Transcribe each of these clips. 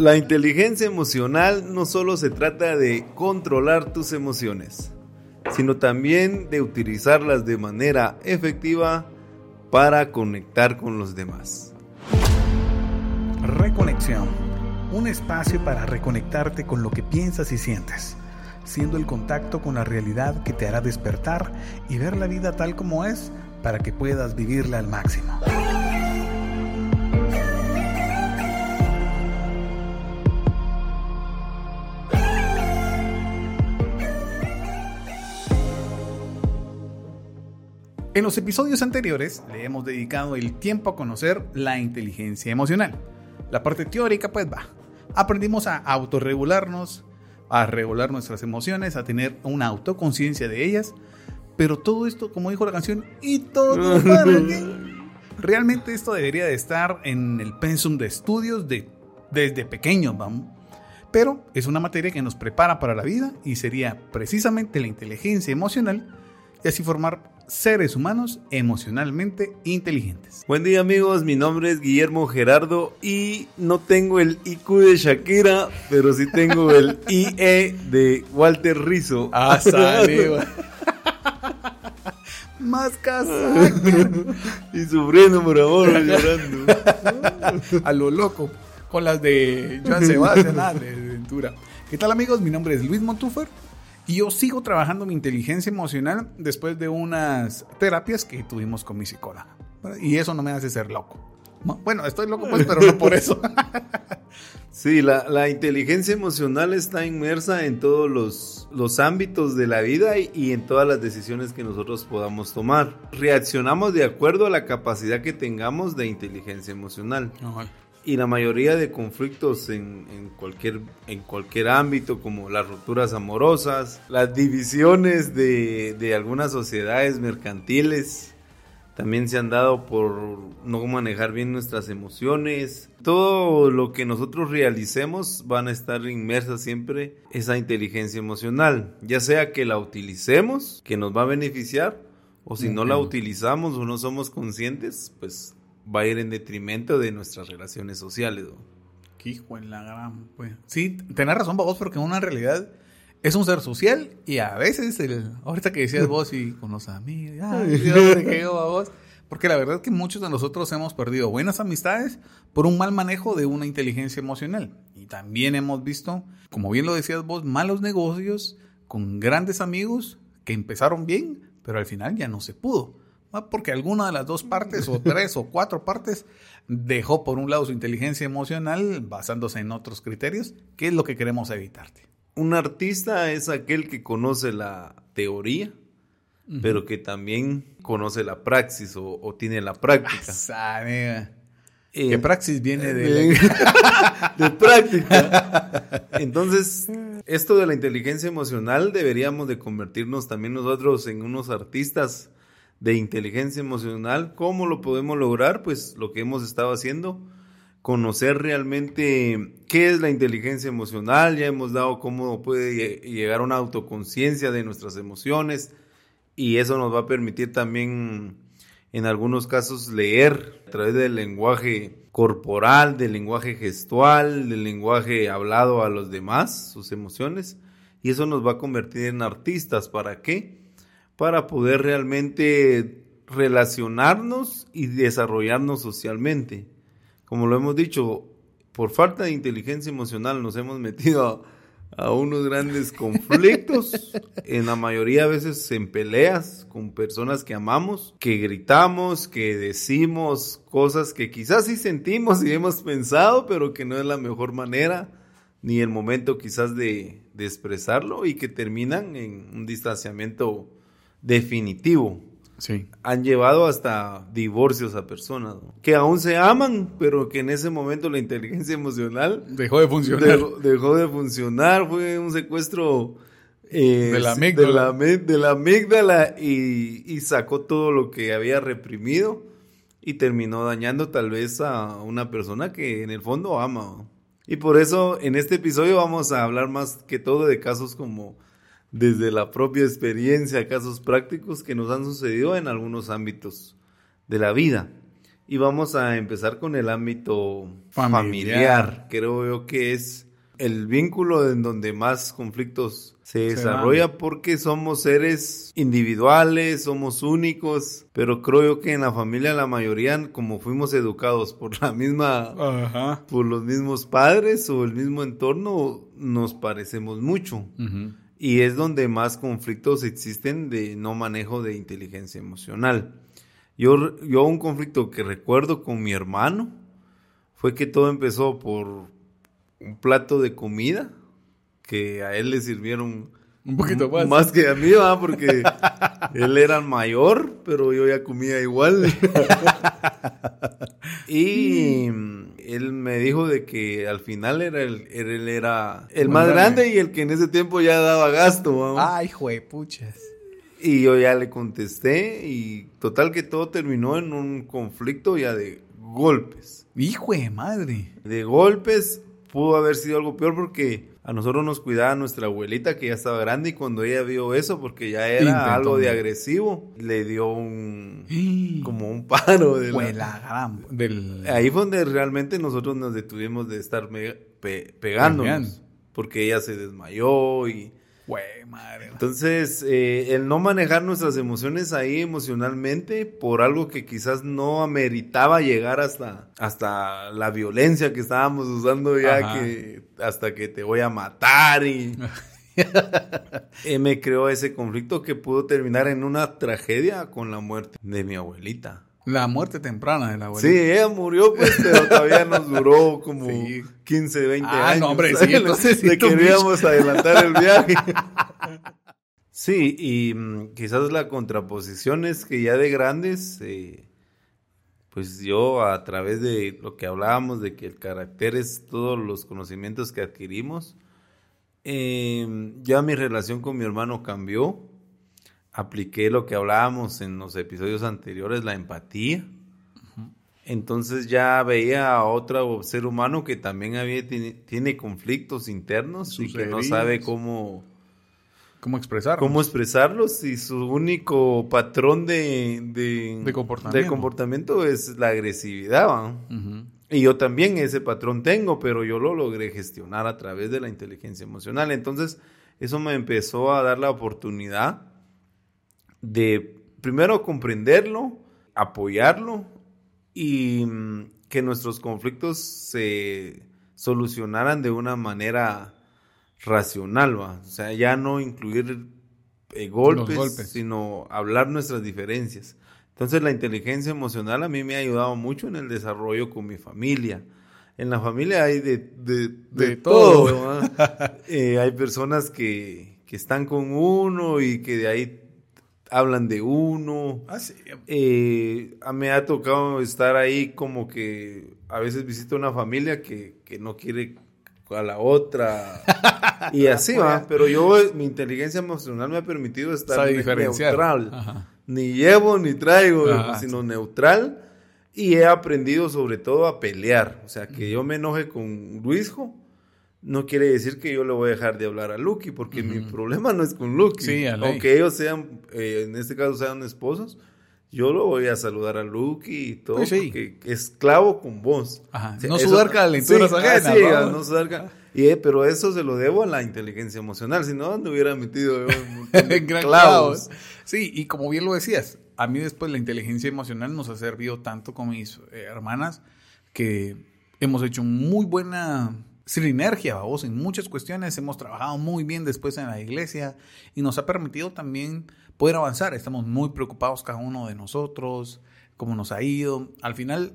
La inteligencia emocional no solo se trata de controlar tus emociones, sino también de utilizarlas de manera efectiva para conectar con los demás. Reconexión. Un espacio para reconectarte con lo que piensas y sientes, siendo el contacto con la realidad que te hará despertar y ver la vida tal como es para que puedas vivirla al máximo. En los episodios anteriores le hemos dedicado el tiempo a conocer la inteligencia emocional. La parte teórica pues va. Aprendimos a autorregularnos, a regular nuestras emociones, a tener una autoconciencia de ellas, pero todo esto, como dijo la canción, y todo para qué? Realmente esto debería de estar en el pensum de estudios de, desde pequeños, vamos. Pero es una materia que nos prepara para la vida y sería precisamente la inteligencia emocional y así formar seres humanos emocionalmente inteligentes. Buen día amigos, mi nombre es Guillermo Gerardo y no tengo el IQ de Shakira, pero sí tengo el IE de Walter Rizzo. Ah, saliva. Más casa. y sufriendo por amor, llorando. A lo loco, con las de Joan Sebastián, ah, de Ventura. ¿Qué tal amigos? Mi nombre es Luis Montúfer y yo sigo trabajando mi inteligencia emocional después de unas terapias que tuvimos con mi psicóloga. Y eso no me hace ser loco. Bueno, estoy loco pues, pero no por eso. Sí, la, inteligencia emocional está inmersa en todos los, los ámbitos de la vida y, en todas las decisiones que nosotros podamos tomar. Reaccionamos de acuerdo a la capacidad que tengamos de inteligencia emocional. Y la mayoría de conflictos en, cualquier, en cualquier ámbito, como las rupturas amorosas, las divisiones de, de algunas sociedades mercantiles, también se han dado por no manejar bien nuestras emociones. Todo lo que nosotros realicemos van a estar inmersas siempre esa inteligencia emocional, ya sea que la utilicemos, que nos va a beneficiar, o si no la utilizamos o no somos conscientes, pues va a ir en detrimento de nuestras relaciones sociales. Qué hijo en la gran, pues. Sí, tenés razón, vos, porque una realidad es un ser social y a veces, el, ahorita que decías vos y con los amigos, ay, Dios, qué vos. Porque la verdad es que muchos de nosotros hemos perdido buenas amistades por un mal manejo de una inteligencia emocional. Y también hemos visto, como bien lo decías vos, malos negocios con grandes amigos que empezaron bien, pero al final ya no se pudo porque alguna de las dos partes, o tres o cuatro partes, dejó por un lado su inteligencia emocional basándose en otros criterios, que es lo que queremos evitarte. Un artista es aquel que conoce la teoría, pero que también conoce la praxis o, tiene la práctica. Ah, ¿Qué praxis viene de, de práctica. Entonces, esto de la inteligencia emocional deberíamos de convertirnos también nosotros en unos artistas de inteligencia emocional. ¿Cómo lo podemos lograr? Pues lo que hemos estado haciendo, conocer realmente qué es la inteligencia emocional, ya hemos dado cómo puede llegar a una autoconciencia de nuestras emociones y eso nos va a permitir también en algunos casos leer a través del lenguaje corporal, del lenguaje gestual, del lenguaje hablado a los demás, sus emociones, y eso nos va a convertir en artistas. ¿Para qué? Para poder realmente relacionarnos y desarrollarnos socialmente. Como lo hemos dicho, por falta de inteligencia emocional nos hemos metido a, unos grandes conflictos, en la mayoría de veces en peleas con personas que amamos, que gritamos, que decimos cosas que quizás sí sentimos y hemos pensado, pero que no es la mejor manera ni el momento quizás de, de expresarlo y que terminan en un distanciamiento definitivo. Sí. Han llevado hasta divorcios a personas que aún se aman, pero que en ese momento la inteligencia emocional dejó de funcionar. Dejó, de funcionar, fue un secuestro eh, de la amígdala, de la, amígdala y, y, sacó todo lo que había reprimido y terminó dañando tal vez a una persona que en el fondo ama. Y por eso en este episodio vamos a hablar más que todo de casos como desde la propia experiencia, casos prácticos que nos han sucedido en algunos ámbitos de la vida. Y vamos a empezar con el ámbito Familiar. familiar. Creo yo que es el vínculo en donde más conflictos se desarrolla porque somos seres individuales, somos únicos, pero creo yo que en la familia la mayoría, como fuimos educados por la misma Ajá. por los mismos padres o el mismo entorno, nos parecemos mucho. Ujú. Y es donde más conflictos existen de no manejo de inteligencia emocional. Yo, yo un conflicto que recuerdo con mi hermano fue que todo empezó por un plato de comida que a él le sirvieron Un poquito más. más que a mí, ¿va? porque él era mayor, pero yo ya comía igual. y él me dijo de que al final era el, él era el más Más grande grande. y el que en ese tiempo ya daba gasto. ¿va? Ay, juepuchas. Y yo ya le contesté y total que todo terminó en un conflicto ya de golpes. Hijo de madre. De golpes pudo haber sido algo peor porque a nosotros nos cuidaba nuestra abuelita que ya estaba grande y cuando ella vio eso porque ya era Intentó, algo de agresivo, le dio un Como un paro de la- la gran. Del... Ahí fue donde realmente nosotros nos detuvimos de estar pe- pegándonos Pegando. porque ella se desmayó y Güey, madre. entonces, eh, el no manejar nuestras emociones ahí emocionalmente por algo que quizás no ameritaba llegar hasta, hasta la violencia que estábamos usando ya, Ajá. que hasta que te voy a matar y eh, me creó ese conflicto que pudo terminar en una tragedia con la muerte de mi abuelita. La muerte temprana de la abuelita. Sí, ella murió, pues, pero todavía nos duró como Sí. 15, 20 Ah, años. no, hombre, sí, entonces Le queríamos adelantar el viaje. Sí, y mm, quizás la contraposición es que ya de grandes, eh, pues yo a través de lo que hablábamos, de que el carácter es todos los conocimientos que adquirimos, eh, ya mi relación con mi hermano cambió. Apliqué lo que hablábamos en los episodios anteriores, la empatía. Entonces ya veía a otro ser humano que también había, tiene, tiene conflictos internos y que no sabe cómo, ¿Cómo expresar? cómo expresarlos y su único patrón de, de, De comportamiento. de comportamiento es la agresividad. Y yo también ese patrón tengo, pero yo lo logré gestionar a través de la inteligencia emocional. Entonces, eso me empezó a dar la oportunidad de primero comprenderlo, apoyarlo y mm, que nuestros conflictos se solucionaran de una manera racional, ¿va? O sea, ya no incluir eh, golpes, golpes. sino hablar nuestras diferencias. Entonces la inteligencia emocional a mí me ha ayudado mucho en el desarrollo con mi familia. En la familia hay de, de, de De todo. Eh, hay personas que, que están con uno y que de ahí hablan de uno. Ah, sí. Eh, me ha tocado estar ahí como que a veces visito una familia que, que no quiere a la otra. Y así va, pero yo mi inteligencia emocional me ha permitido estar neutral, Ajá. ni llevo ni traigo, Ajá, sino neutral. Y he aprendido sobre todo a pelear, o sea, que yo me enoje con Luisjo no quiere decir que yo le voy a dejar de hablar a Lucky, porque mi problema no es con Lucky. Sí. Aunque ellos sean, eh, en este caso sean esposos, yo lo voy a saludar a Lucky y todo, Pues sí. porque es clavo con vos. Ajá. O sea, No sudar calenturas sí, ajenas, ah, sí, no sudar ca- y, eh, pero eso se lo debo a la inteligencia emocional, si no, ¿dónde hubiera metido Gran clavos? clavos. Sí, y como bien lo decías, a mí después la inteligencia emocional nos ha servido tanto con mis eh, hermanas que hemos hecho muy buena sinergia, vos, en muchas cuestiones. Hemos trabajado muy bien después en la iglesia y nos ha permitido también poder avanzar. Estamos muy preocupados cada uno de nosotros, cómo nos ha ido. Al final,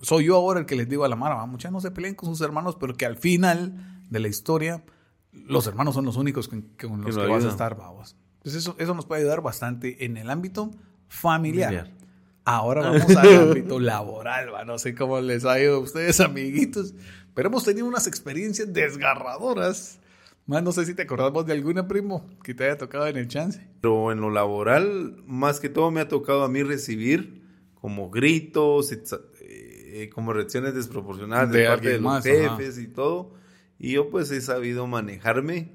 soy yo ahora el que les digo a la Mara, "Va, muchas no se peleen con sus hermanos, pero que al final de la historia, los hermanos son los únicos con, con los Que vas a estar, vamos. Entonces eso, eso nos puede ayudar bastante en el ámbito familiar. Familiar. Ahora vamos al ámbito laboral, va. No sé cómo les ha ido a ustedes, amiguitos, pero hemos tenido unas experiencias desgarradoras. Más no sé si te acordás vos de alguna, primo, que te haya tocado en el chance. Pero en lo laboral, más que todo me ha tocado a mí recibir como gritos, etsa- eh, como reacciones desproporcionadas de, De parte de los más, ajá. jefes y todo. Y yo pues he sabido manejarme,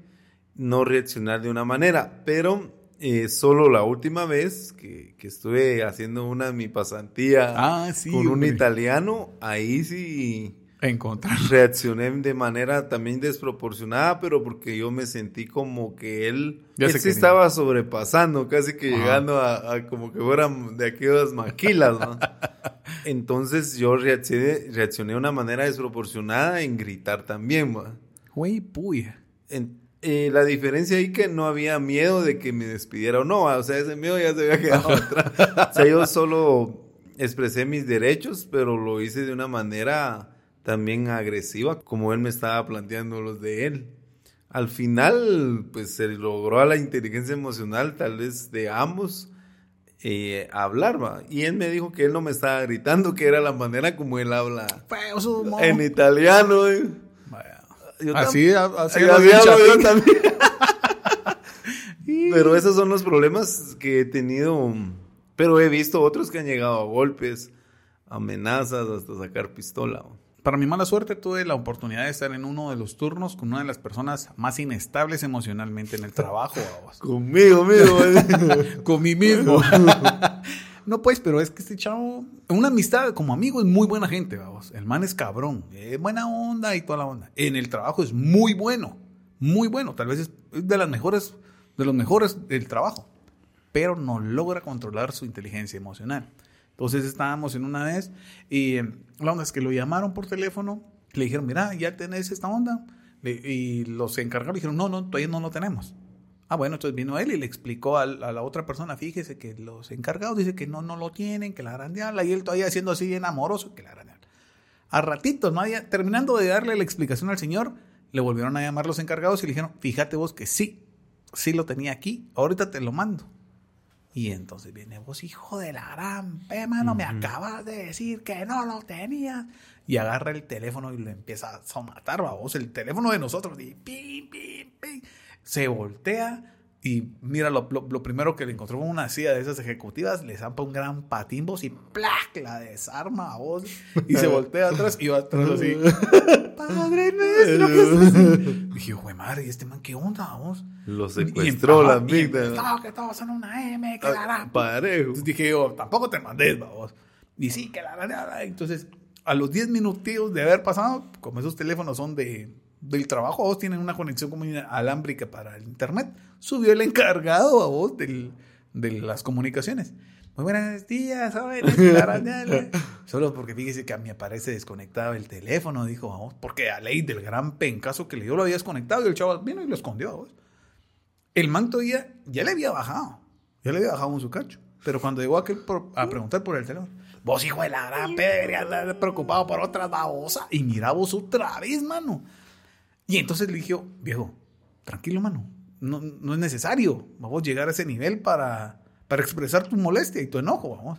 no reaccionar de una manera. Pero Eh, solo la última vez que, que estuve haciendo una mi pasantía Ah, sí, con un hombre. italiano, ahí sí Encontrar. reaccioné de manera también desproporcionada, pero porque yo me sentí como que él, Ya él se sí estaba sobrepasando, casi que Ajá. llegando a, a como que fueran de aquellas maquilas, ¿no? Entonces yo reaccioné, reaccioné de una manera desproporcionada en gritar también. Güey, puya. En- eh, la diferencia ahí que no había miedo de que me despidiera o no, o sea, ese miedo ya se había quedado atrás. O sea, yo solo expresé mis derechos, pero lo hice de una manera también agresiva, como él me estaba planteando los de él. Al final, pues se logró a la inteligencia emocional, tal vez de ambos, eh, hablar, ¿va? Y él me dijo que él no me estaba gritando, que era la manera como él habla Feo en italiano. ¿eh? Vaya. Yo Así, así, hablo yo así. también. Pero esos son los problemas que he tenido. Pero he visto otros que han llegado a golpes, amenazas, hasta sacar pistola. Para mi mala suerte tuve la oportunidad de estar en uno de los turnos con una de las personas más inestables emocionalmente en el trabajo. Conmigo mismo. ¿eh? con mí mismo. no, pues, pero es que este chavo, una amistad como amigo es muy buena gente, vamos. El man es cabrón, es buena onda y toda la onda. En el trabajo es muy bueno, muy bueno. Tal vez es es de las mejores, de los mejores del trabajo, pero no logra controlar su inteligencia emocional. Entonces estábamos en una vez y la onda es que lo llamaron por teléfono, le dijeron, mira, ya tenés esta onda. Y los encargados dijeron, no, no, todavía no lo tenemos. Ah, bueno, entonces vino él y le explicó a, la otra persona, fíjese que los encargados dicen que no, no lo tienen, que la grandeala, y él todavía siendo así bien amoroso, que la grandeala. A ratito, ¿no? Terminando de darle la explicación al señor, le volvieron a llamar los encargados y le dijeron, fíjate vos que sí, sí lo tenía aquí, ahorita te lo mando. Y entonces viene vos, hijo de la gran P, mano, me acabas de decir que no lo tenía. Y agarra el teléfono y lo empieza a somatar, vos, el teléfono de nosotros. Y pim, pim, pim. Se voltea y mira, lo, lo- lo primero que le encontró fue una silla de esas ejecutivas, le zampa un gran patín vos y ¡plac! La desarma a vos. Y se voltea atrás y va atrás así. Padre nuestro. Dije, güey, madre, ¿y este man qué onda vos? Lo secuestró la amígdala. empezó, que todos son una M, que la gran Parejo. entonces dije yo, tampoco te mandés, vamos. Y sí, que la, la. Entonces, a los 10 minutos de haber pasado, como esos teléfonos son de, del trabajo, vos tienen una conexión como alámbrica para el internet, subió el encargado a vos del, de las comunicaciones. Muy buenos días, jóvenes. Solo porque fíjese que a mí aparece desconectado el teléfono, dijo, vamos, porque a ley del gran pencazo que le dio lo había desconectado y el chavo vino y lo escondió, vos. El man todavía ya le había bajado. Ya le había bajado un su cacho. Pero cuando llegó aquel por- a preguntar por el teléfono, vos hijo de la gran P, deberías estar preocupado por otra babosa. Y mira vos otra vez, mano. Y entonces le dije, viejo, tranquilo, mano. No, no es necesario, vamos, llegar a ese nivel para, para expresar tu molestia y tu enojo, vamos.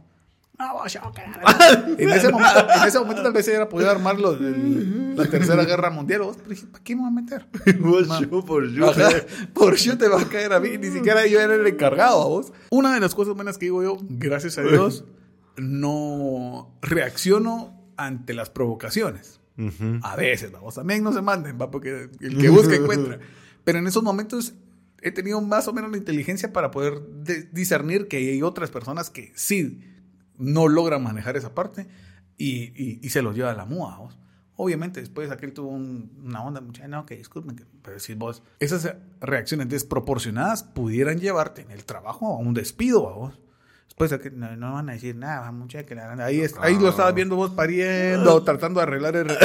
No, vos, yo, en, ese momento, en ese momento tal vez se hubiera podido armar lo la tercera guerra mundial. Vos, pero dije, ¿para qué me voy a meter? Vos, yo por yo. Ajá, por yo te va a caer a mí, ni siquiera yo era el encargado a vos. Una de las cosas buenas que digo yo, gracias a Dios, no reacciono ante las provocaciones. Ujú. A veces, vamos, también no se manden, va, porque el que busca encuentra. Pero en esos momentos he tenido más o menos la inteligencia para poder de- discernir que hay otras personas que sí no logran manejar esa parte y, y- y se los lleva a la mua, vos. Obviamente, después aquel tuvo un- una onda, mucha, no, que disculpen, pero si vos, esas reacciones desproporcionadas pudieran llevarte en el trabajo a un despido, a vos. Aquel, no, no van a decir nada, mucha que la ahí, es- ahí lo estabas viendo vos pariendo, tratando de arreglar el, el-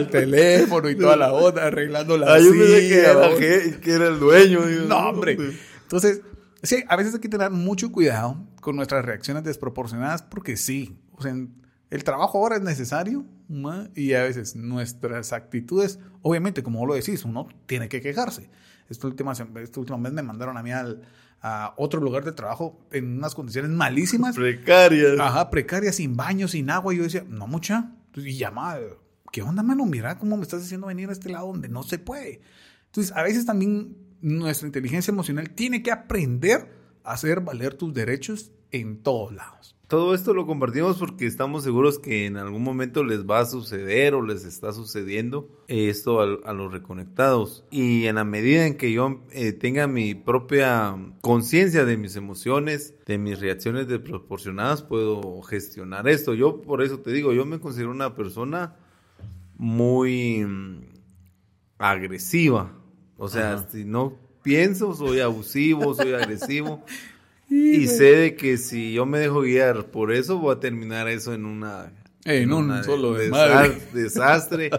el teléfono y toda la onda, arreglando la Ah, yo pensé que silla, era, que, que era el dueño. digo, No, hombre. Entonces, sí, a veces hay que tener mucho cuidado con nuestras reacciones desproporcionadas porque sí, o sea, el trabajo ahora es necesario ¿ma? y a veces nuestras actitudes, obviamente, como vos lo decís, uno tiene que quejarse. Esta última, sem- esta última vez me mandaron a mí al- a otro lugar de trabajo en unas condiciones malísimas. Precarias. Ajá, precaria, sin baño, sin agua. Y yo decía, no, mucha. Y llamaba, ¿qué onda, mano? Mira cómo me estás haciendo venir a este lado donde no se puede. Entonces, a veces también nuestra inteligencia emocional tiene que aprender a hacer valer tus derechos en todos lados. Todo esto lo compartimos porque estamos seguros que en algún momento les va a suceder o les está sucediendo esto a, los reconectados. Y en la medida en que yo eh, tenga mi propia conciencia de mis emociones, de mis reacciones desproporcionadas, puedo gestionar esto. Yo por eso te digo, yo me considero una persona muy mm, agresiva. O sea, si no pienso, soy abusivo, soy agresivo. Y sé de que si yo me dejo guiar por eso, voy a terminar eso en una... En, un solo desastre,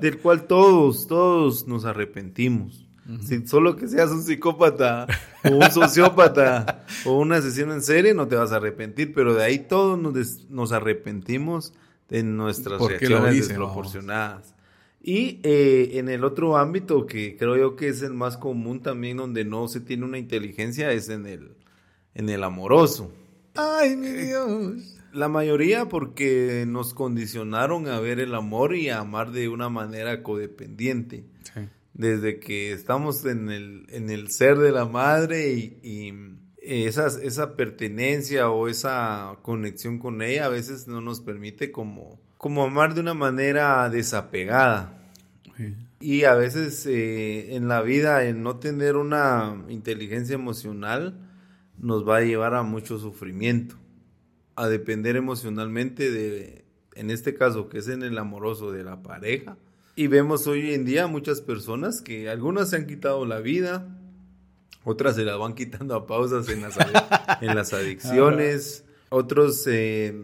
del cual todos, todos nos arrepentimos. Si solo que seas un psicópata o un sociópata o un asesino en serie, no te vas a arrepentir, pero de ahí todos nos, arrepentimos de nuestras reacciones desproporcionadas. Y eh, en el otro ámbito que creo yo que es el más común también donde no se tiene una inteligencia es en el, en el amoroso. Ay, mi Dios. La mayoría porque nos condicionaron a ver el amor y a amar de una manera codependiente. Desde que estamos en el, en el ser de la madre y, esa, esa pertenencia o esa conexión con ella a veces no nos permite como, como amar de una manera desapegada. Y a veces eh, en la vida, en no tener una inteligencia emocional, nos va a llevar a mucho sufrimiento, a depender emocionalmente de, en este caso, que es en el amoroso de la pareja. Y vemos hoy en día muchas personas que algunas se han quitado la vida, otras se la van quitando a pausas en las, en las adicciones, otros eh,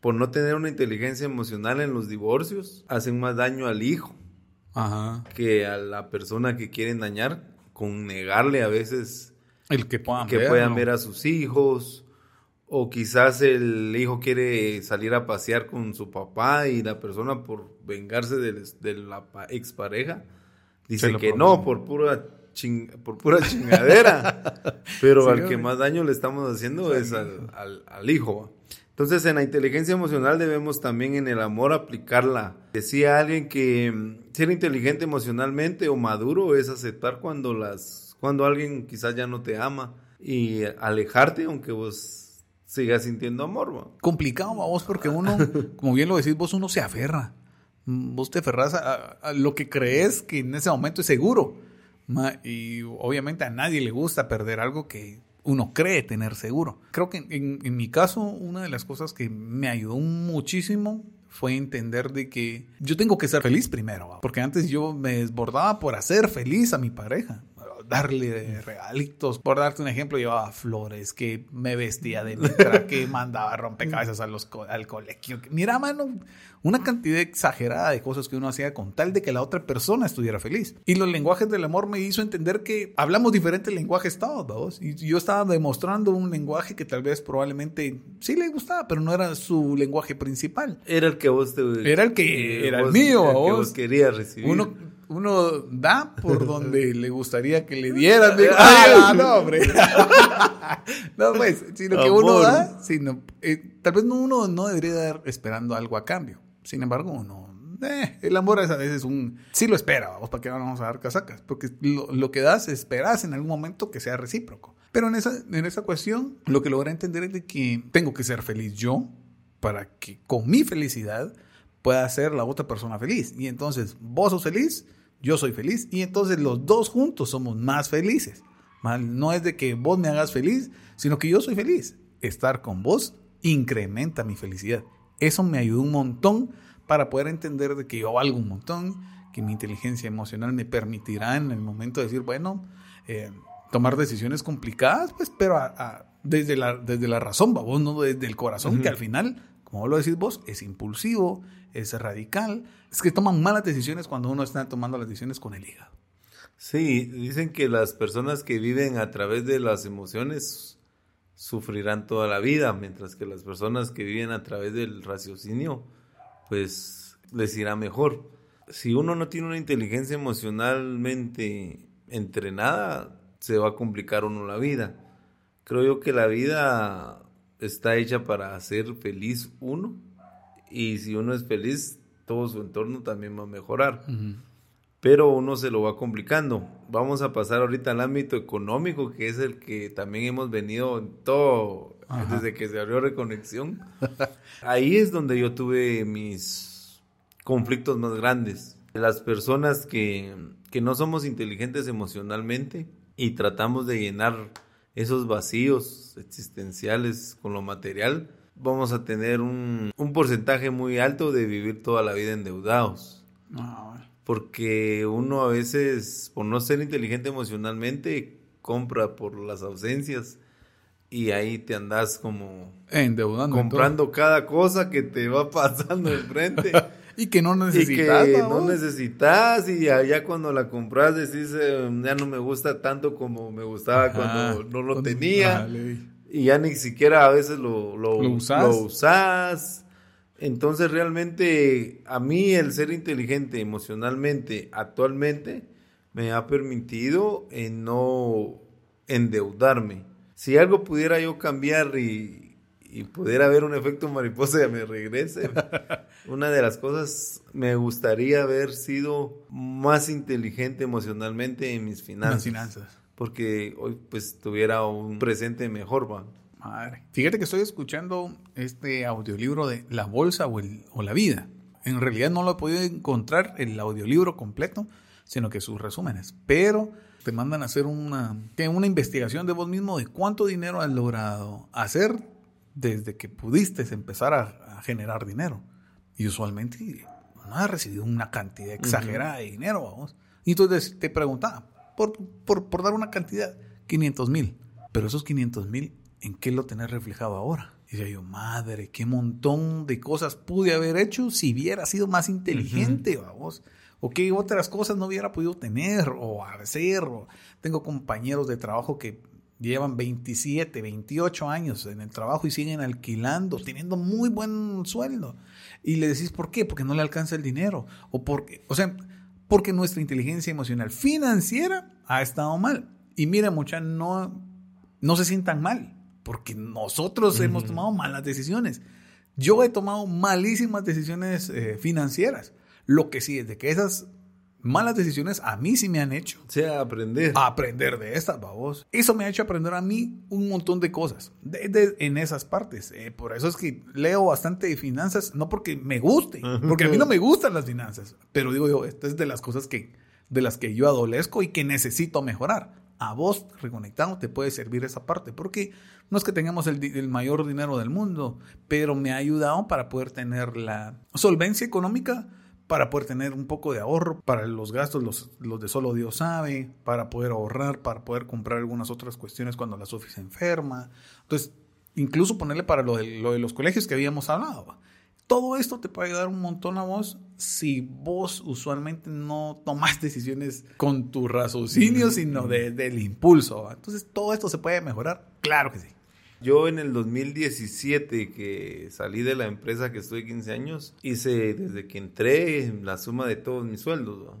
por no tener una inteligencia emocional en los divorcios, hacen más daño al hijo que a la persona que quieren dañar con negarle a veces el que puedan, que ver, puedan ver a sus hijos. O quizás el hijo quiere salir a pasear con su papá y la persona por vengarse de, la expareja dice que no, por pura, por pura chingadera. Pero al que más daño le estamos haciendo es al, al, hijo. Entonces en la inteligencia emocional debemos también en el amor aplicarla. Decía alguien que mm, ser inteligente emocionalmente o maduro es aceptar cuando las cuando alguien quizás ya no te ama y alejarte aunque vos sigas sintiendo amor. Complicado, vos, porque uno, como bien lo decís, vos uno se aferra. Vos te aferras a, lo que crees que en ese momento es seguro. Y obviamente a nadie le gusta perder algo que uno cree tener seguro. Creo que en, en, mi caso, una de las cosas que me ayudó muchísimo fue entender de que yo tengo que ser feliz primero, porque antes yo me desbordaba por hacer feliz a mi pareja darle regalitos. Por darte un ejemplo, llevaba flores, que me vestía de letra, que mandaba rompecabezas a los al colegio. Mira, mano, una cantidad exagerada de cosas que uno hacía con tal de que la otra persona estuviera feliz. Y los lenguajes del amor me hizo entender que hablamos diferentes lenguajes todos, ¿vos? Y yo estaba demostrando un lenguaje que tal vez probablemente sí le gustaba, pero no era su lenguaje principal. Era el que vos te... Era el que era el mío, el que vos querías recibir. Uno uno da por donde le gustaría que le dieran. ah, no, hombre. no, pues, sino que uno da, sino, eh, tal vez uno no debería dar esperando algo a cambio. Sin embargo, uno, eh, el amor es a veces un, sí lo espera, vamos, ¿para qué vamos a dar casacas? Porque lo, que das, esperas en algún momento que sea recíproco. Pero en esa, en esa cuestión, lo que logré entender es de que tengo que ser feliz yo para que con mi felicidad pueda hacer la otra persona feliz. Y entonces, vos sos feliz, yo soy feliz y entonces los dos juntos somos más felices. No es de que vos me hagas feliz, sino que yo soy feliz. Estar con vos incrementa mi felicidad. Eso me ayudó un montón para poder entender de que yo valgo un montón, que mi inteligencia emocional me permitirá en el momento de decir, bueno, eh, tomar decisiones complicadas, pues, pero desde, la, desde la razón, vos no desde el corazón, que al final, como lo decís vos, es impulsivo, es radical. Es que toman malas decisiones cuando uno está tomando las decisiones con el hígado. Sí, dicen que las personas que viven a través de las emociones sufrirán toda la vida, mientras que las personas que viven a través del raciocinio, pues les irá mejor. Si uno no tiene una inteligencia emocionalmente entrenada, se va a complicar uno la vida. Creo yo que la vida está hecha para hacer feliz uno y si uno es feliz, todo su entorno también va a mejorar. pero uno se lo va complicando. Vamos a pasar ahorita al ámbito económico, que es el que también hemos venido en todo desde que se abrió Reconexión. Ahí es donde yo tuve mis conflictos más grandes. Las personas que, que no somos inteligentes emocionalmente y tratamos de llenar esos vacíos existenciales con lo material, vamos a tener un, un porcentaje muy alto de vivir toda la vida endeudados. Porque uno a veces, por no ser inteligente emocionalmente, compra por las ausencias y ahí te andas como endeudando comprando cada cosa que te va pasando enfrente y que no necesitas y que no necesitas y allá cuando la compras decís eh, ya no me gusta tanto como me gustaba cuando no lo tenía. y ya ni siquiera a veces lo, lo, usas? entonces realmente a mí el ser inteligente emocionalmente actualmente me ha permitido en no endeudarme. Si algo pudiera yo cambiar y, y pudiera haber un efecto mariposa y me regrese, una de las cosas me gustaría haber sido más inteligente emocionalmente en mis finanzas. finanzas. Porque hoy pues tuviera un presente mejor, va. Madre. Fíjate que estoy escuchando este audiolibro de La Bolsa o, o La Vida. En realidad no lo he podido encontrar el audiolibro completo, sino que sus resúmenes. Pero te mandan a hacer una, una investigación de vos mismo de cuánto dinero has logrado hacer desde que pudiste empezar a, generar dinero. Y usualmente no has recibido una cantidad exagerada de dinero, vamos. Y entonces te preguntaba, por, por, dar una cantidad, 500 mil. Pero esos 500 mil, ¿en qué lo tenés reflejado ahora? Y decía yo, madre, qué montón de cosas pude haber hecho si hubiera sido más inteligente, vamos o qué otras cosas no hubiera podido tener o hacer. tengo compañeros de trabajo que llevan 27, 28 años en el trabajo y siguen alquilando, teniendo muy buen sueldo. Y le decís, ¿por qué? Porque no le alcanza el dinero. O porque, o sea, porque nuestra inteligencia emocional financiera ha estado mal. Y mira, mucha, no, no se sientan mal, porque nosotros hemos tomado malas decisiones. Yo he tomado malísimas decisiones eh, financieras. Lo que sí es de que esas malas decisiones a mí sí me han hecho. O sea, aprender. aprender de estas, babos. Eso me ha hecho aprender a mí un montón de cosas de, en esas partes. Eh, por eso es que leo bastante de finanzas, no porque me guste, porque a mí no me gustan las finanzas. Pero digo yo, esta es de las cosas que, de las que yo adolezco y que necesito mejorar. A vos, reconectado, te puede servir esa parte, porque no es que tengamos el, el mayor dinero del mundo, pero me ha ayudado para poder tener la solvencia económica para poder tener un poco de ahorro para los gastos, los, los, de solo Dios sabe, para poder ahorrar, para poder comprar algunas otras cuestiones cuando la Sofía se enferma. Entonces, incluso ponerle para lo de, lo de los colegios que habíamos hablado. Todo esto te puede ayudar un montón a vos si vos usualmente no tomas decisiones con tu raciocinio, sino de, del impulso. Entonces, todo esto se puede mejorar. Claro que sí. Yo en el 2017 que salí de la empresa que estoy 15 años, hice desde que entré la suma de todos mis sueldos.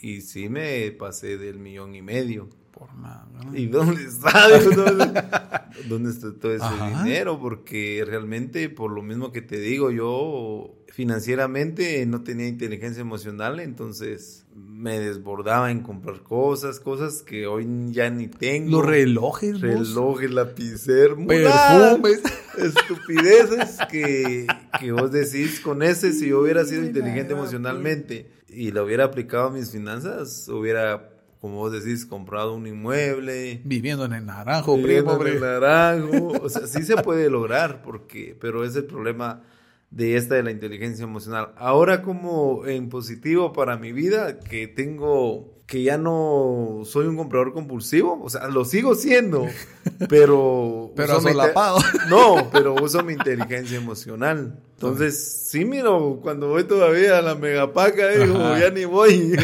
Y sí me pasé del millón y medio. Por nada. ¿Y dónde está? ¿Dónde, está todo ese dinero? Porque realmente, por lo mismo que te digo, yo financieramente no tenía inteligencia emocional, entonces me desbordaba en comprar cosas, cosas que hoy ya ni tengo. Los relojes, relojes, lapiceros, perfumes, estupideces que, que vos decís con ese si yo hubiera sido inteligente emocionalmente y lo hubiera aplicado a mis finanzas, hubiera como vos decís, comprado un inmueble. Viviendo en el naranjo, viviendo en el naranjo. O sea, sí se puede lograr, porque, pero es el problema de esta de la inteligencia emocional. Ahora como en positivo para mi vida, que tengo, que ya no soy un comprador compulsivo, o sea, lo sigo siendo, pero... pero solapado. No, pero uso mi inteligencia emocional. Entonces, sí miro, cuando voy todavía a la megapaca, digo, ya ni voy.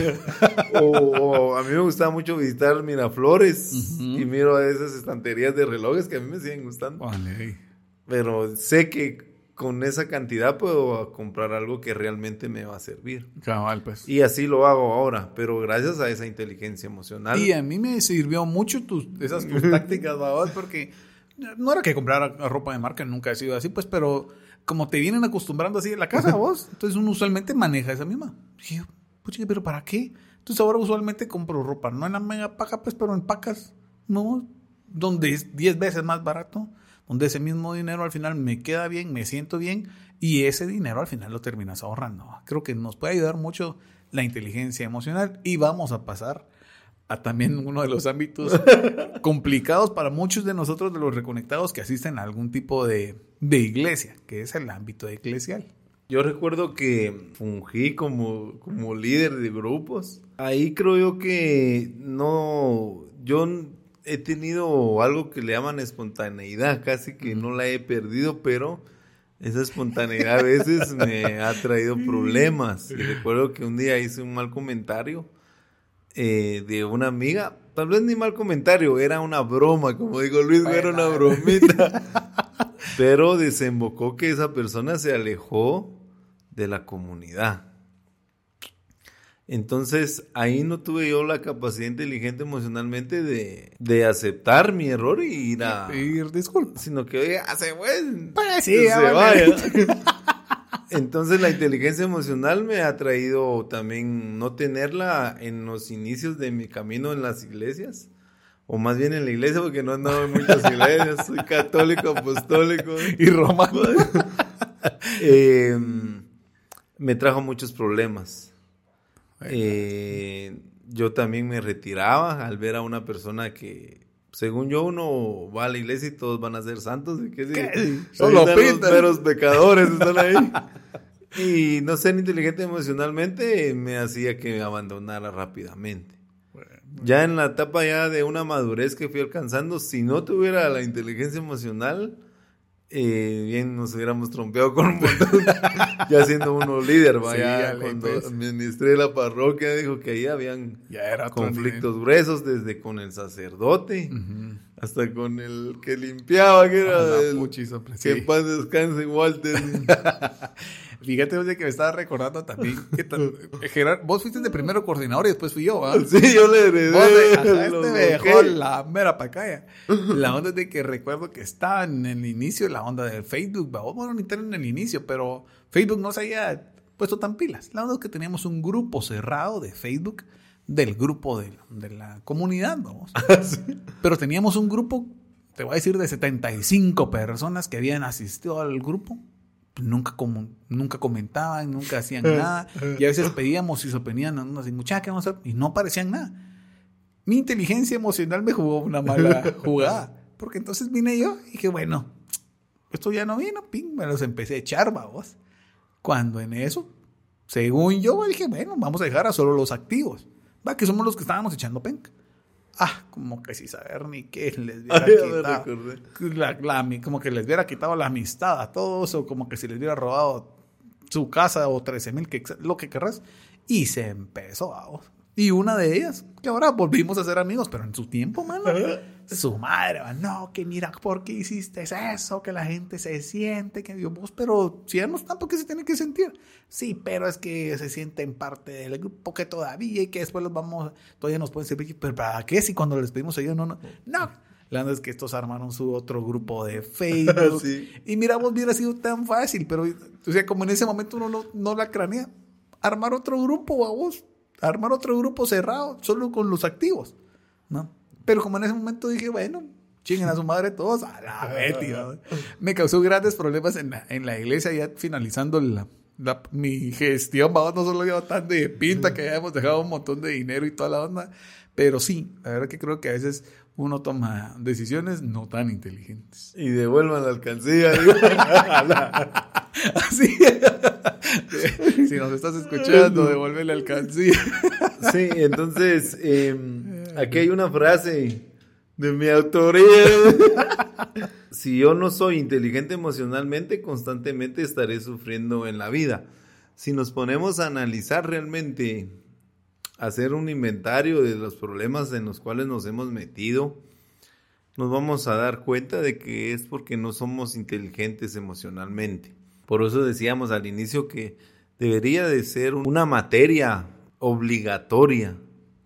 o, a mí me gusta mucho visitar Miraflores y miro esas estanterías de relojes que a mí me siguen gustando. Pero sé que con esa cantidad puedo comprar algo que realmente me va a servir. Cabal, pues. Y así lo hago ahora, pero gracias a esa inteligencia emocional. Y a mí me sirvió mucho tus, esas tus tácticas, babos, porque no era que comprar ropa de marca, nunca he sido así, pues, pero como te vienen acostumbrando así en la casa, vos, entonces uno usualmente maneja esa misma. Pucha, pero ¿para qué? Entonces ahora usualmente compro ropa, no en la mega paca, pues, pero en pacas, ¿no? Donde es 10 veces más barato, donde ese mismo dinero al final me queda bien, me siento bien y ese dinero al final lo terminas ahorrando. Creo que nos puede ayudar mucho la inteligencia emocional y vamos a pasar a también uno de los ámbitos complicados para muchos de nosotros de los reconectados que asisten a algún tipo de, de iglesia, que es el ámbito eclesial. Yo recuerdo que fungí como, como líder de grupos. Ahí creo yo que no, yo he tenido algo que le llaman espontaneidad, casi que no la he perdido, pero esa espontaneidad a veces me ha traído problemas. Y recuerdo que un día hice un mal comentario eh, de una amiga, tal vez ni mal comentario, era una broma, como digo Luis, era una bromita. pero desembocó que esa persona se alejó de la comunidad. Entonces ahí no tuve yo la capacidad inteligente emocionalmente de, de aceptar mi error y ir a pedir disculpas. Sino que oye, hace buen pues sí, se vaya. Entonces la inteligencia emocional me ha traído también no tenerla en los inicios de mi camino en las iglesias. O más bien en la iglesia, porque no andaba en muchas iglesias. Soy católico, apostólico. Y romano. eh, me trajo muchos problemas. Eh, yo también me retiraba al ver a una persona que, según yo, uno va a la iglesia y todos van a ser santos. ¿y qué? Solo los pecadores están ahí. y no ser inteligente emocionalmente me hacía que me abandonara rápidamente. Ya en la etapa ya de una madurez que fui alcanzando, si no tuviera la inteligencia emocional, eh, bien nos hubiéramos trompeado con un montón, ya siendo uno líder, vaya, cuando pues. administré la parroquia, dijo que ahí habían conflictos gruesos, desde con el sacerdote, hasta con el que limpiaba, que era ah, el, que en paz descanse Walter. Fíjate de que me estaba recordando también que Gerard, vos fuiste de primero coordinador y después fui yo. Sí, yo le heredé. este me dejó la mera pacaya. La onda de que recuerdo que estaba en el inicio la onda de Facebook, ¿va? Bueno, ni en el inicio, pero Facebook no se había puesto tan pilas. La onda es que teníamos un grupo cerrado de Facebook del grupo de, de la comunidad, vamos. Ah, pero teníamos un grupo, te voy a decir, de 75 personas que habían asistido al grupo nunca, como, nunca comentaban, nunca hacían nada. Y a veces pedíamos si se oponían, así, muchachos, vamos a Y no aparecían nada. Mi inteligencia emocional me jugó una mala jugada. Porque entonces vine yo y dije, bueno, esto ya no vino, ping, me los empecé a echar, vamos. Cuando en eso, según yo, dije, bueno, vamos a dejar a solo los activos. Va, que somos los que estábamos echando penca ah, como que sin saber ni qué les hubiera quitado. como que les hubiera quitado la amistad a todos, o como que si les hubiera robado su casa o 13 mil, lo que querrás. Y se empezó, a y una de ellas, que ahora volvimos a ser amigos, pero en su tiempo, mano, su madre, no, que mira, ¿por qué hiciste eso? Que la gente se siente, que Dios, vos, pero si ya no están, ¿por qué se tiene que sentir? Sí, pero es que se sienten parte del grupo que todavía y que después los vamos, todavía nos pueden servir, pero ¿para qué si cuando les pedimos a ellos no, no, no. La verdad es que estos armaron su otro grupo de Facebook. Y mira, vos hubiera sido tan fácil, pero, o sea, como en ese momento uno no, no la cranea, armar otro grupo a vos armar otro grupo cerrado, solo con los activos, ¿no? Pero como en ese momento dije, bueno, chinguen a su madre todos, a la Betty, Me causó grandes problemas en la, en la iglesia, ya finalizando la, mi gestión, no solo iba tan de pinta que habíamos dejado un montón de dinero y toda la onda, pero sí, la verdad que creo que a veces uno toma decisiones no tan inteligentes. Y devuelvan la alcancía. Así. si nos estás escuchando, devuelve la alcancía. sí, entonces, em, aquí hay una frase de mi autoría. si yo no soy inteligente emocionalmente, constantemente estaré sufriendo en la vida. Si nos ponemos a analizar realmente hacer un inventario de los problemas en los cuales nos hemos metido, nos vamos a dar cuenta de que es porque no somos inteligentes emocionalmente. Por eso decíamos al inicio que debería de ser una materia obligatoria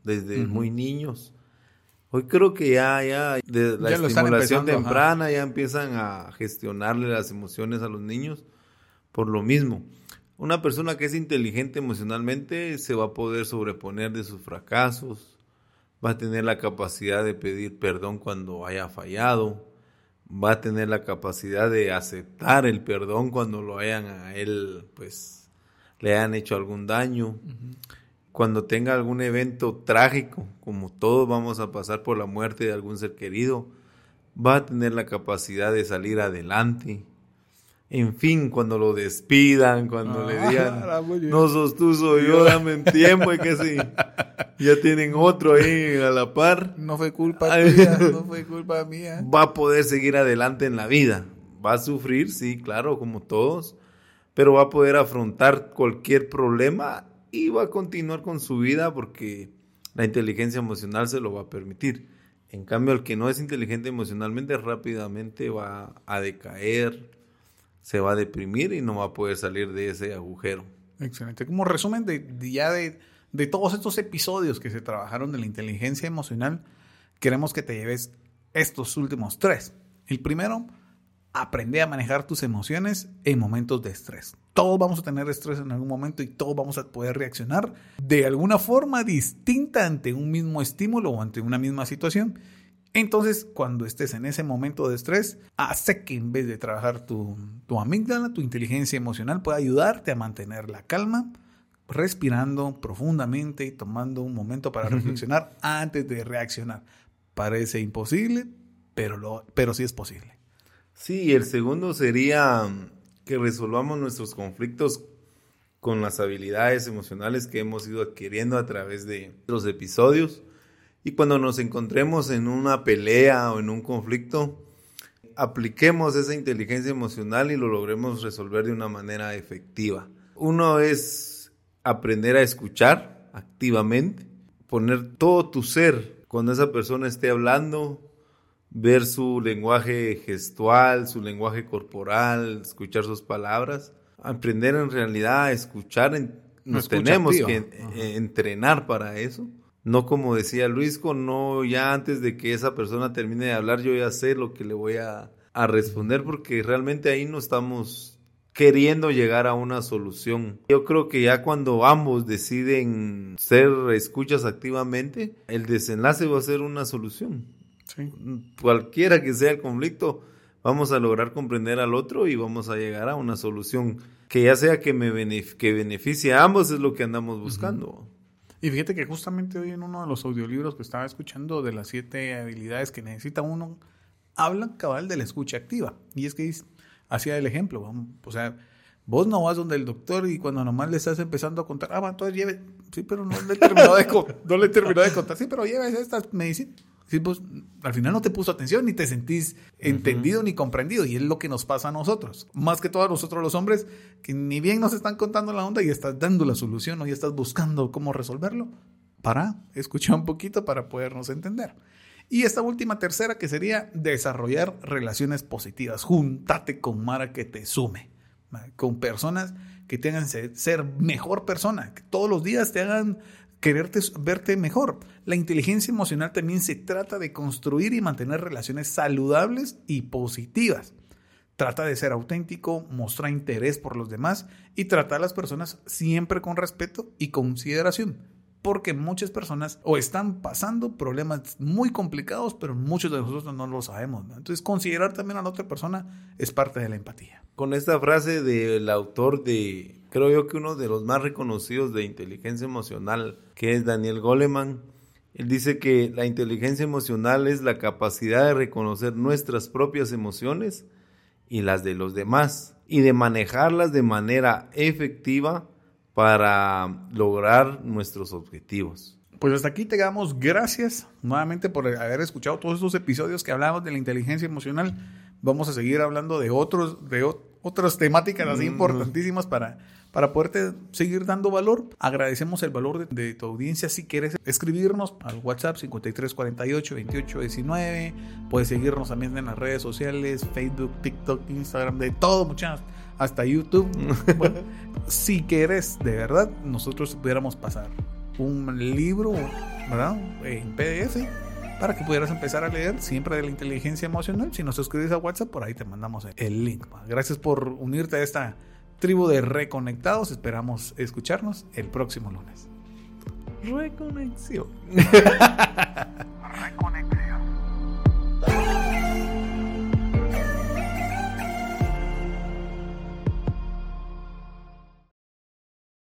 desde muy niños. Hoy creo que ya, ya, de la estimulación temprana ya empiezan a gestionarle las emociones a los niños por lo mismo. Una persona que es inteligente emocionalmente se va a poder sobreponer de sus fracasos, va a tener la capacidad de pedir perdón cuando haya fallado, va a tener la capacidad de aceptar el perdón cuando lo hayan a él, pues, le hayan hecho algún daño. Cuando tenga algún evento trágico, como todos vamos a pasar por la muerte de algún ser querido, va a tener la capacidad de salir adelante en fin, cuando lo despidan, cuando le ah, digan, no sos tú, soy yo, dame un tiempo y que sí, ya tienen otro ahí a la par. No fue culpa tuya, no fue culpa mía. Va a poder seguir adelante en la vida. Va a sufrir, sí, claro, como todos, pero va a poder afrontar cualquier problema y va a continuar con su vida porque la inteligencia emocional se lo va a permitir. En cambio, el que no es inteligente emocionalmente rápidamente va a decaer, se va a deprimir y no va a poder salir de ese agujero. Excelente. Como resumen de, ya de, de, todos estos episodios que se trabajaron de la inteligencia emocional, queremos que te lleves estos últimos tres. El primero, aprende a manejar tus emociones en momentos de estrés. Todos vamos a tener estrés en algún momento y todos vamos a poder reaccionar de alguna forma distinta ante un mismo estímulo o ante una misma situación. Entonces, cuando estés en ese momento de estrés, hace que en vez de trabajar tu, tu amígdala, tu inteligencia emocional, pueda ayudarte a mantener la calma, respirando profundamente y tomando un momento para reflexionar antes de reaccionar. Parece imposible, pero, lo, pero sí es posible. Sí, el segundo sería que resolvamos nuestros conflictos con las habilidades emocionales que hemos ido adquiriendo a través de los episodios. Y cuando nos encontremos en una pelea o en un conflicto, apliquemos esa inteligencia emocional y lo logremos resolver de una manera efectiva. Uno es aprender a escuchar activamente, poner todo tu ser cuando esa persona esté hablando, ver su lenguaje gestual, su lenguaje corporal, escuchar sus palabras, aprender en realidad a escuchar. Nos tenemos que entrenar para eso no como decía Luisco, no ya antes de que esa persona termine de hablar, yo ya sé lo que le voy a, responder porque realmente ahí no estamos queriendo llegar a una solución. Yo creo que ya cuando ambos deciden ser escuchas activamente, el desenlace va a ser una solución. Cualquiera que sea el conflicto, vamos a lograr comprender al otro y vamos a llegar a una solución que ya sea que me que beneficie a ambos es lo que andamos buscando. Y fíjate que justamente hoy en uno de los audiolibros que estaba escuchando de las siete habilidades que necesita uno, habla cabal de la escucha activa. Y es que hacía el ejemplo, o sea, vos no vas donde el doctor y cuando nomás le estás empezando a contar, ah, entonces lleve, sí, pero no le terminó de, no le terminó de contar, sí, pero lleves estas medicinas. Pues al final no te puso atención ni te sentís entendido ni comprendido. Y es lo que nos pasa a nosotros. Más que todos nosotros los hombres, que ni bien nos están contando la onda y estás dando la solución o ya estás buscando cómo resolverlo. Para, escuchar un poquito para podernos entender. Y esta última tercera que sería desarrollar relaciones positivas. Júntate con Mara que te sume. Con personas que te hagan ser mejor persona. Que todos los días te hagan quererte verte mejor. La inteligencia emocional también se trata de construir y mantener relaciones saludables y positivas. Trata de ser auténtico, mostrar interés por los demás y tratar a las personas siempre con respeto y consideración. Porque muchas personas o están pasando problemas muy complicados, pero muchos de nosotros no lo sabemos. Entonces, considerar también a la otra persona es parte de la empatía. Con esta frase del autor de creo yo que uno de los más reconocidos de inteligencia emocional, que es Daniel Goleman, él dice que la inteligencia emocional es la capacidad de reconocer nuestras propias emociones y las de los demás y de manejarlas de manera efectiva para lograr nuestros objetivos. Pues hasta aquí te damos gracias nuevamente por haber escuchado todos estos episodios que hablamos de la inteligencia emocional. Vamos a seguir hablando de otros, de otras temáticas así importantísimas para para poderte seguir dando valor. Agradecemos el valor de, tu audiencia. Si quieres escribirnos al WhatsApp 5348 2819, puedes seguirnos también en las redes sociales, Facebook, TikTok, Instagram, de todo, muchachos, hasta YouTube. si quieres, de verdad, nosotros pudiéramos pasar un libro, ¿verdad? En PDF para que pudieras empezar a leer siempre de la inteligencia emocional. Si nos suscribes a WhatsApp, por ahí te mandamos el link. Gracias por unirte a esta tribu de reconectados. Esperamos escucharnos el próximo lunes. Reconexión. Reconexión.